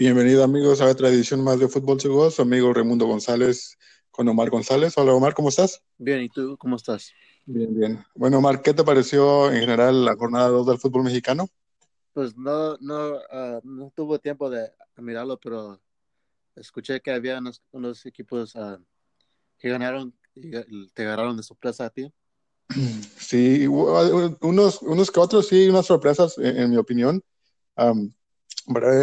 Bienvenido amigos a otra edición más de Fútbol Seguro, su amigo Raimundo González con Omar González. Hola Omar, ¿cómo estás? Bien, ¿y tú cómo estás? Bien, bien. Bueno Omar, ¿qué te pareció en general la jornada 2 del fútbol mexicano? Pues no, no, uh, no tuvo tiempo de mirarlo, pero escuché que había unos, unos equipos uh, que ganaron y te agarraron de sorpresa a ti. Sí, unos, unos que otros sí, unas sorpresas en, en mi opinión. Um,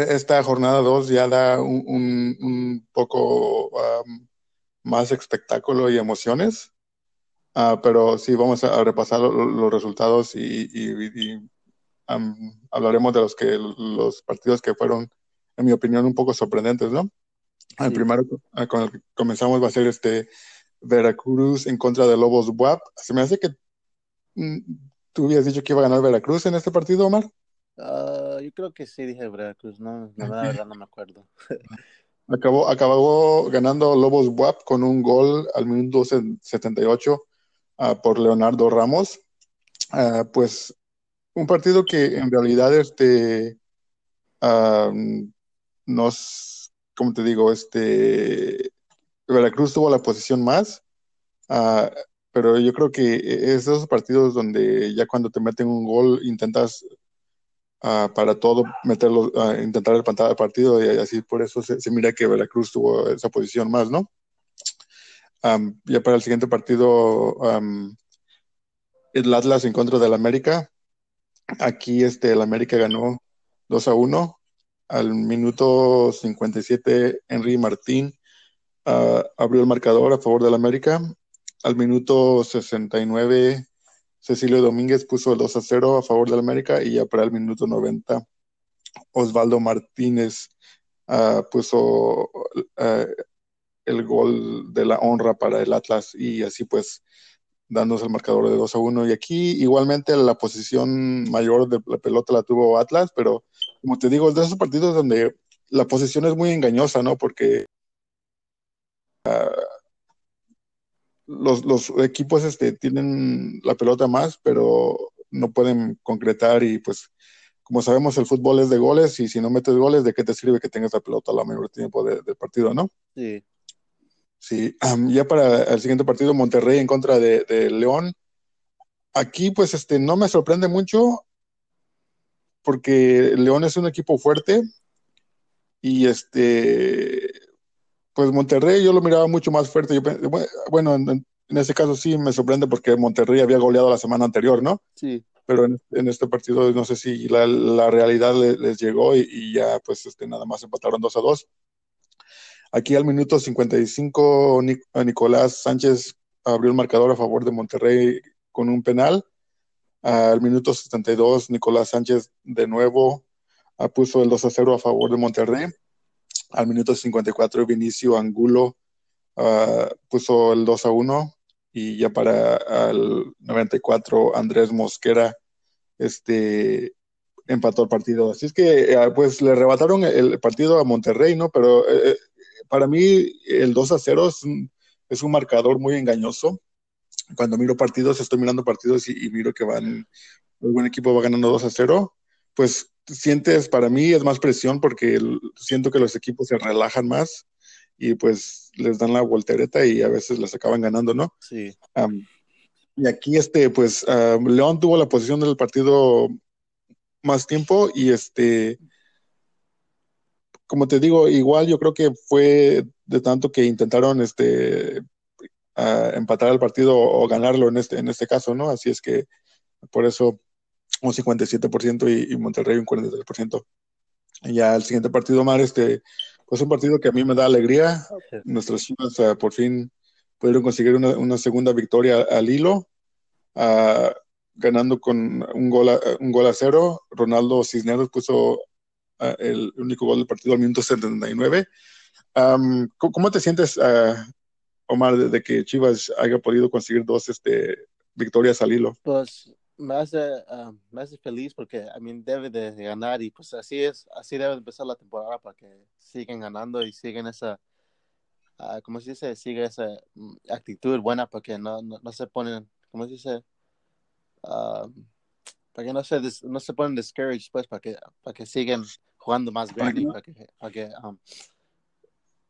esta jornada 2 ya da un, un, un poco um, más espectáculo y emociones, uh, pero sí vamos a repasar lo, los resultados y, y, y um, hablaremos de los que los partidos que fueron, en mi opinión, un poco sorprendentes, ¿no? Sí. El primero uh, con el que comenzamos va a ser este Veracruz en contra de Lobos WAP. Se me hace que mm, tú habías dicho que iba a ganar Veracruz en este partido, Omar. Uh, yo creo que sí dije Veracruz, no, la verdad no me acuerdo. acabó, acabó ganando Lobos WAP con un gol al minuto 78 uh, por Leonardo Ramos. Uh, pues un partido que en realidad este nos, como te digo, este Veracruz tuvo la posición más, pero yo creo que es esos partidos donde ya cuando te meten un gol intentas uh, para todo meterlo, uh, intentar levantar el partido y así por eso se, se, mira que Veracruz tuvo esa posición más, ¿no? Um, ya para el siguiente partido, um, el Atlas en contra del América. Aquí este, el América ganó 2 a 1. Al minuto 57, Henry Martín uh, abrió el marcador a favor del América. Al minuto 69, Cecilio Domínguez puso el 2 a 0 a favor del América y ya para el minuto 90 Osvaldo Martínez uh, puso uh, el gol de la honra para el Atlas y así pues dándose el marcador de 2 a 1 y aquí igualmente la posición mayor de la pelota la tuvo Atlas, pero como te digo, es de esos partidos donde la posición es muy engañosa, ¿no? Porque uh, los, los, equipos este, tienen la pelota más, pero no pueden concretar y pues como sabemos el fútbol es de goles y si no metes goles, ¿de qué te sirve que tengas la pelota la mayor tiempo del de partido, no? Sí. Sí, um, ya para el siguiente partido, Monterrey en contra de, de, León. Aquí pues este, no me sorprende mucho porque León es un equipo fuerte y este pues Monterrey yo lo miraba mucho más fuerte. Yo, bueno, en, en, ese caso sí me sorprende porque Monterrey había goleado la semana anterior, ¿no? Sí. Pero en, en este partido no sé si la, la realidad les, les llegó y, y, ya pues este, nada más empataron 2 a 2. Aquí al minuto 55 Nic Nicolás Sánchez abrió el marcador a favor de Monterrey con un penal. Al minuto 72 Nicolás Sánchez de nuevo puso el 2 a 0 a favor de Monterrey al minuto 54 Vinicio Angulo uh, puso el 2 a 1 y ya para el 94 Andrés Mosquera este empató el partido. Así es que uh, pues le arrebataron el partido a Monterrey, ¿no? Pero uh, para mí el 2 a 0 es un, marcador muy engañoso. Cuando miro partidos, estoy mirando partidos y, y miro que van, buen equipo va ganando 2 a 0, pues sientes, para mí es más presión porque siento que los equipos se relajan más y pues les dan la voltereta y a veces les acaban ganando, ¿no? Sí. Um, y aquí, este, pues, uh, León tuvo la posición del partido más tiempo y este, como te digo, igual yo creo que fue de tanto que intentaron, este, uh, empatar el partido o ganarlo en este, en este caso, ¿no? Así es que por eso un 57% y, y, Monterrey un 43%. Y ya el siguiente partido, Mar, este, pues un partido que a mí me da alegría. Nuestros chivas uh, por fin pudieron conseguir una, una segunda victoria al hilo, uh, ganando con un gol, a, un gol a cero. Ronaldo Cisneros puso uh, el único gol del partido al minuto 79. Um, ¿Cómo te sientes, Omar, de, de, que Chivas haya podido conseguir dos este, victorias al hilo? Pues me hace, uh, me hace feliz porque a I mí mean, debe de ganar y pues así es, así debe empezar la temporada para que sigan ganando y sigan esa, uh, ¿cómo se dice? Sigue esa um, actitud buena para que no, no, no, se ponen, ¿cómo se dice? Uh, para que no se, no se ponen discouraged pues para que, para que sigan jugando más bien. Para que, para que, um,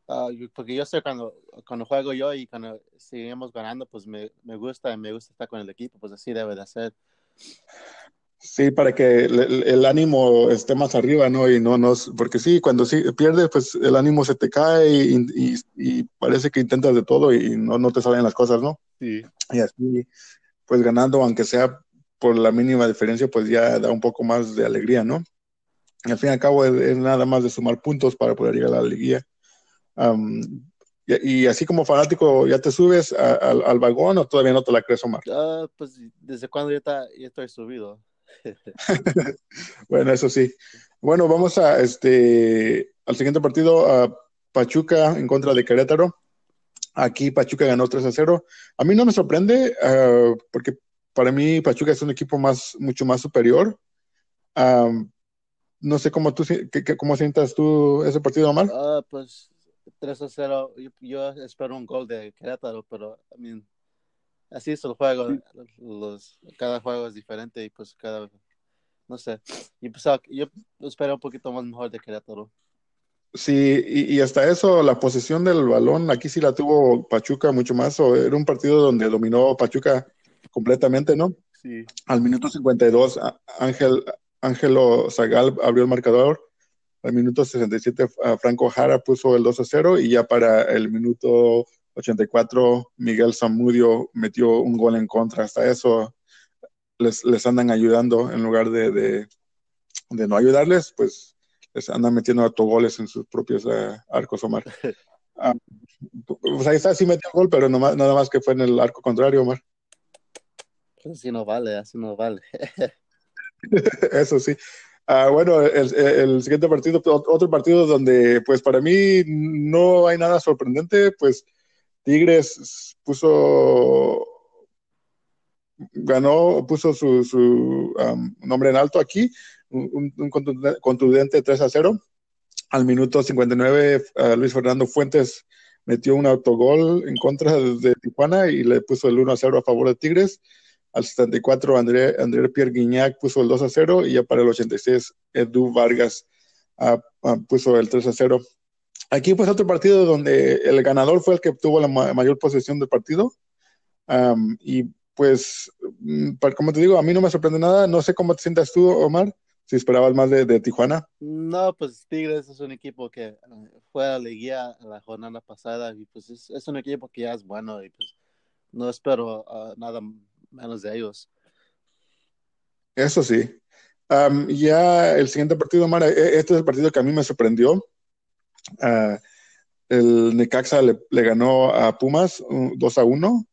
uh, porque yo sé cuando, cuando juego yo y cuando seguimos ganando, pues me, me gusta, me gusta estar con el equipo, pues así debe de ser. Sí, para que el, ánimo esté más arriba, ¿no? Y no nos, porque sí, cuando sí pierdes, pues el ánimo se te cae y, y, parece que intentas de todo y no, no, te salen las cosas, ¿no? Sí. Y así, pues ganando, aunque sea por la mínima diferencia, pues ya da un poco más de alegría, ¿no? Y al fin y al cabo es, nada más de sumar puntos para poder llegar a la alegría. Y, así como fanático, ¿ya te subes al vagón o todavía no te la crees, Omar? Uh, pues desde cuando ya, ya estoy subido. bueno, eso sí. Bueno, vamos a este al siguiente partido, a Pachuca en contra de Querétaro. Aquí Pachuca ganó 3 a 0. A mí no me sorprende, ah, porque para mí Pachuca es un equipo más, mucho más superior. no sé cómo tú cómo sientas tú ese partido, Omar. Uh, pues 3 a 0. Yo, espero un gol de Querétaro, pero I así es el juego. Los, cada juego es diferente y pues cada, no sé. Yo, pues, yo espero un poquito más mejor de Querétaro. Sí, y, hasta eso, la posesión del balón, aquí sí la tuvo Pachuca mucho más. O era un partido donde dominó Pachuca completamente, ¿no? Sí. Al minuto 52, Ángel, Ángelo Zagal abrió el marcador. Al minuto 67, Franco Jara puso el 2 a 0 y ya para el minuto 84, Miguel Zamudio metió un gol en contra. Hasta eso les, les andan ayudando en lugar de, de, no ayudarles, pues les andan metiendo autogoles en sus propios eh, arcos, Omar. Ah, pues ahí está, sí metió gol, pero nada más que fue en el arco contrario, Omar. Así no vale, así no vale. Eso sí. Ah, bueno, el, siguiente partido, otro partido donde, pues para mí no hay nada sorprendente, pues Tigres puso, ganó, puso su, su nombre en alto aquí, un, contundente 3 a 0. Al minuto 59, Luis Fernando Fuentes metió un autogol en contra de, Tijuana y le puso el 1 a 0 a favor de Tigres. Al 74, André, André Pierre Guignac puso el 2 a 0 y ya para el 86, Edu Vargas ah, ah, puso el 3 a 0 Aquí pues otro partido donde el ganador fue el que obtuvo la mayor posesión del partido. y pues, mm, como te digo, a mí no me sorprende nada. No sé cómo te sientas tú, Omar, si esperabas más de, Tijuana. No, pues Tigres es un equipo que eh, fue a la guía la jornada pasada y pues es, un equipo que ya es bueno y pues no espero ah, nada menos de ellos. Eso sí. ya el siguiente partido, Omar, e, este es el partido que a mí me sorprendió el Necaxa le, ganó a Pumas 2 a 1.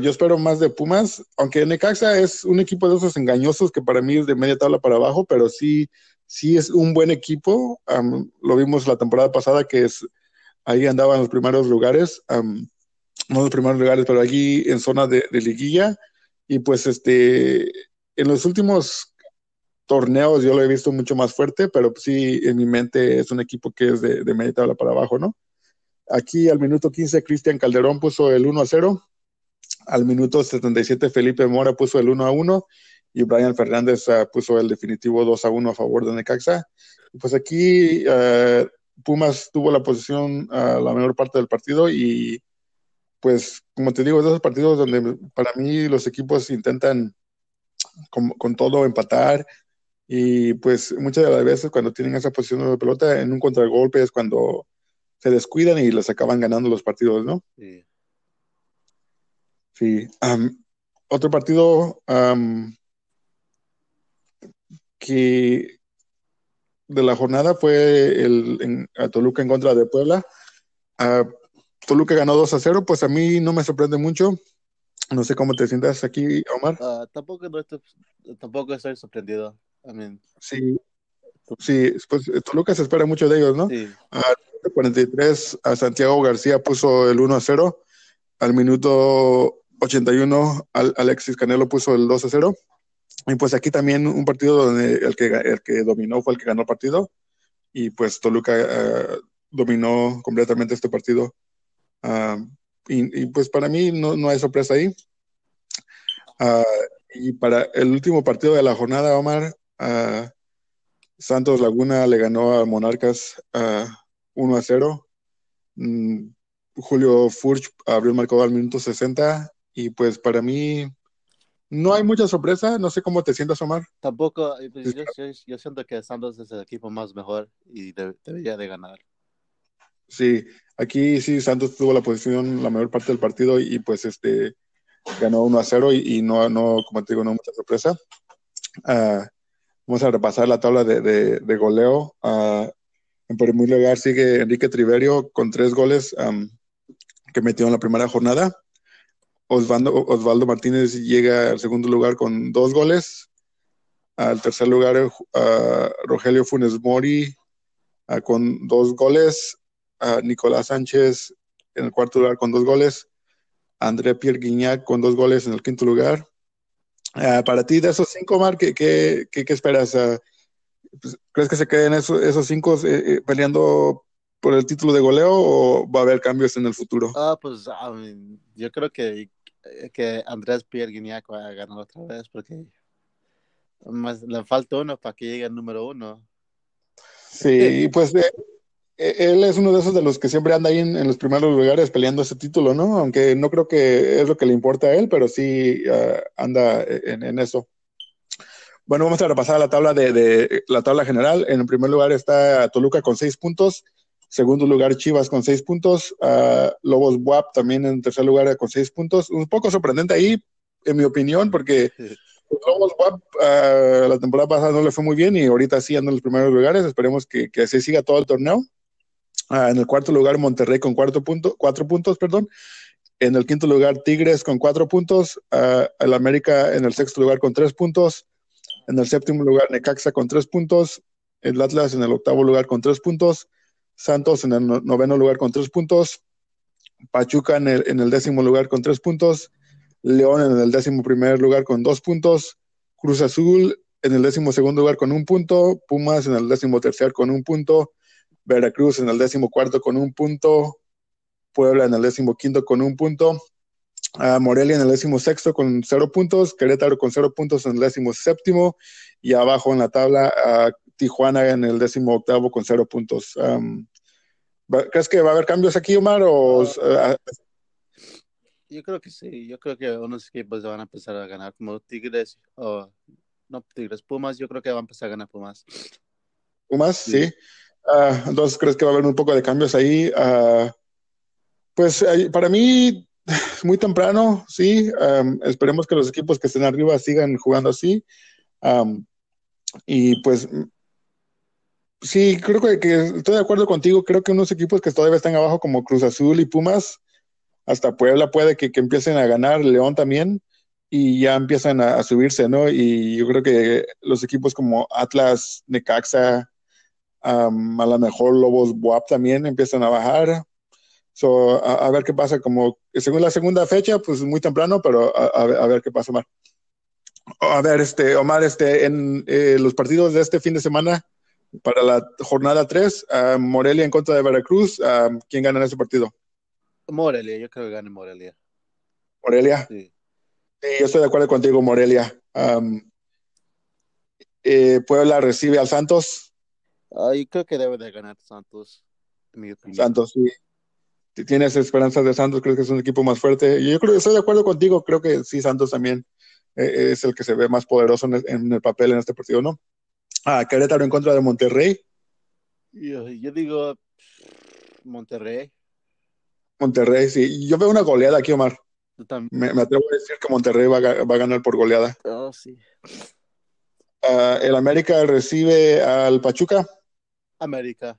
yo espero más de Pumas, aunque Necaxa es un equipo de esos engañosos que para mí es de media tabla para abajo, pero sí, sí es un buen equipo. lo vimos la temporada pasada que es ahí andaba en los primeros lugares, no los primeros lugares, pero allí en zona de, de liguilla. Y pues este, en los últimos torneos yo lo he visto mucho más fuerte, pero sí en mi mente es un equipo que es de, de media tabla para abajo, ¿no? Aquí al minuto 15 Cristian Calderón puso el 1 a 0, al minuto 77 Felipe Mora puso el 1 a 1 y Brian Fernández uh, puso el definitivo 2 a 1 a favor de Necaxa. pues aquí uh, Pumas tuvo la posición uh, la menor parte del partido y pues como te digo, es de esos partidos donde para mí los equipos intentan con, con todo empatar, y pues muchas de las veces cuando tienen esa posición de pelota en un contragolpe es cuando se descuidan y les acaban ganando los partidos, ¿no? Sí. Sí. otro partido que de la jornada fue el en, a Toluca en contra de Puebla. Toluca ganó 2 a 0, pues a mí no me sorprende mucho. No sé cómo te sientas aquí, Omar. Ah, tampoco, tampoco estoy sorprendido. Sí, sí, pues Toluca se espera mucho de ellos, ¿no? Sí. A 43, a Santiago García puso el 1 a 0. Al minuto 81, Alexis Canelo puso el 2 a 0. Y pues aquí también un partido donde el que, el que dominó fue el que ganó el partido. Y pues Toluca eh, dominó completamente este partido. Ah, y, pues para mí no, no hay sorpresa ahí. Uh, y para el último partido de la jornada, Omar, Santos Laguna le ganó a Monarcas 1 a 0. Mm, Julio Furch abrió el marcador al minuto 60 y pues para mí no hay mucha sorpresa, no sé cómo te sientas, Omar. Tampoco, eh, pues, yo, siento que Santos es el equipo más mejor y debería de ganar. Sí, aquí sí Santos tuvo la posición la mayor parte del partido y, pues este ganó 1 a 0 y, no, no, como te digo, no mucha sorpresa. Uh, vamos a repasar la tabla de, de, goleo. En primer lugar sigue Enrique Triverio con tres goles que metió en la primera jornada. Osvaldo, Osvaldo, Martínez llega al segundo lugar con dos goles. Al tercer lugar, uh, Rogelio Funes Mori con dos goles. Nicolás Sánchez en el cuarto lugar con dos goles. André Pierre Guignac con dos goles en el quinto lugar. para ti, de esos cinco, Mar, ¿qué, qué, qué, esperas? Pues, ¿Crees que se queden esos, esos cinco eh, eh, peleando por el título de goleo o va a haber cambios en el futuro? Ah, pues yo creo que, que Andrés Pierre Guignac va a ganar otra vez porque más, le falta uno para que llegue al número uno. Sí, pues eh, eh, él es uno de esos de los que siempre anda ahí en, los primeros lugares peleando ese título, ¿no? Aunque no creo que es lo que le importa a él, pero sí ah, anda en, en, eso. Bueno, vamos a repasar la tabla de, la tabla general. En el primer lugar está Toluca con seis puntos. Segundo lugar, Chivas con seis puntos. Uh, Lobos Buap también en tercer lugar con seis puntos. Un poco sorprendente ahí, en mi opinión, porque Lobos Buap uh, la temporada pasada no le fue muy bien y ahorita sí anda en los primeros lugares. Esperemos que, que así siga todo el torneo. Uh, en el cuarto lugar, Monterrey con cuarto punto, cuatro puntos, perdón. En el quinto lugar, Tigres con cuatro puntos. el América en el sexto lugar con tres puntos. En el séptimo lugar, Necaxa con tres puntos. El Atlas en el octavo lugar con tres puntos. Santos en el noveno lugar con tres puntos. Pachuca en el, décimo lugar con tres puntos. León en el décimo primer lugar con dos puntos. Cruz Azul en el décimo segundo lugar con un punto. Pumas en el décimo tercer con un punto. Veracruz en el décimo cuarto con un punto. Puebla en el décimo quinto con un punto a Morelia en el décimo sexto con cero puntos, Querétaro con cero puntos en el décimo séptimo y abajo en la tabla a Tijuana en el décimo octavo con cero puntos. ¿Crees que va a haber cambios aquí, Omar? O, ah, yo creo que sí, yo creo que unos equipos van a empezar a ganar como Tigres o no Tigres, Pumas, yo creo que van a empezar a ganar Pumas. Pumas, sí. Ah, entonces, ¿crees que va a haber un poco de cambios ahí? Ah, pues para mí muy temprano, sí. esperemos que los equipos que estén arriba sigan jugando así. y pues, sí, creo que, estoy de acuerdo contigo. Creo que unos equipos que todavía están abajo, como Cruz Azul y Pumas, hasta Puebla puede que, empiecen a ganar, León también, y ya empiezan a, subirse, ¿no? Y yo creo que los equipos como Atlas, Necaxa, a lo mejor Lobos Buap también empiezan a bajar. So, a, ver qué pasa, como según la segunda fecha, pues muy temprano, pero a, ver qué pasa, Omar. A ver, este, Omar, este, en eh, los partidos de este fin de semana, para la jornada 3, Morelia en contra de Veracruz, ¿quién gana en ese partido? Morelia, yo creo que gane Morelia. ¿Morelia? Sí. yo estoy de acuerdo contigo, Morelia. Eh, Puebla recibe al Santos. Yo creo que debe de ganar Santos, Santos, sí tienes esperanzas de Santos, creo que es un equipo más fuerte. Yo creo que estoy de acuerdo contigo, creo que sí, Santos también eh, es el que se ve más poderoso en el, papel en este partido, ¿no? Ah, Querétaro en contra de Monterrey. Yo, digo Monterrey. Monterrey, sí. Yo veo una goleada aquí, Omar. Me, atrevo a decir que Monterrey va a, ganar por goleada. Oh, sí. Ah, el América recibe al Pachuca. América.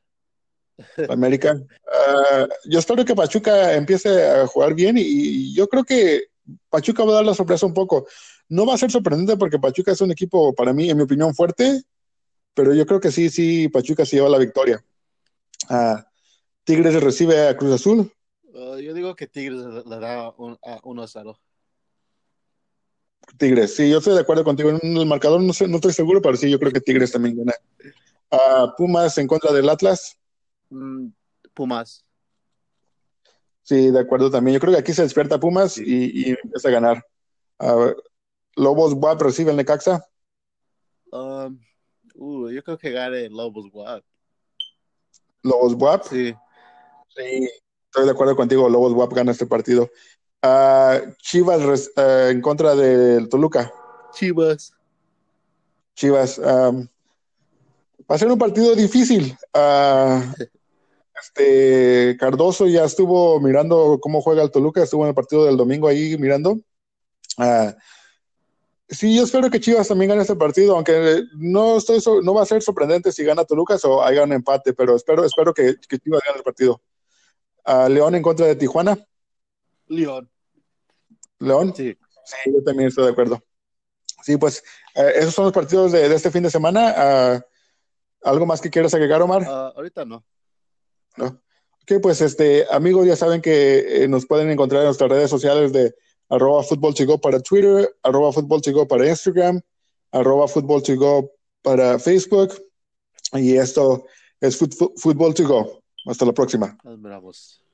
América. Ah, yo espero que Pachuca empiece a jugar bien y, yo creo que Pachuca va a dar la sorpresa un poco. No va a ser sorprendente porque Pachuca es un equipo, para mí, en mi opinión, fuerte, pero yo creo que sí, sí, Pachuca se lleva la victoria. Uh, Tigres recibe a Cruz Azul. Ah, yo digo que Tigres le da 1 a 0. Tigres, sí, yo estoy de acuerdo contigo. En el marcador no, sé, no estoy seguro, pero sí, yo creo que Tigres también gana. Pumas en contra del Atlas. Mm, Pumas. Sí, de acuerdo también. Yo creo que aquí se despierta Pumas y, empieza a ganar. Lobos WAP recibe el Necaxa. Um, Uh, yo creo que gane Lobos WAP. ¿Lobos WAP? Sí. Sí, estoy de acuerdo contigo. Lobos WAP gana este partido. Chivas uh, en contra del Toluca. Chivas. Chivas. Um, va a ser un partido difícil. Uh, este Cardoso ya estuvo mirando cómo juega el Toluca, estuvo en el partido del domingo ahí mirando. Uh, sí, yo espero que Chivas también gane este partido, aunque no estoy no va a ser sorprendente si gana Toluca o haya un empate, pero espero, espero que, que Chivas gane el partido. León en contra de Tijuana. León. ¿León? Sí. Sí, yo también estoy de acuerdo. Sí, pues eh, esos son los partidos de, de este fin de semana. ¿Algo más que quieras agregar, Omar? Uh, ahorita no. No. Ok, pues este, amigos, ya saben que eh, nos pueden encontrar en nuestras redes sociales de arroba fútbol para Twitter, arroba fútbol para Instagram, arroba fútbol para Facebook. Y esto es Fútbol to Go. Hasta la próxima. Bravos.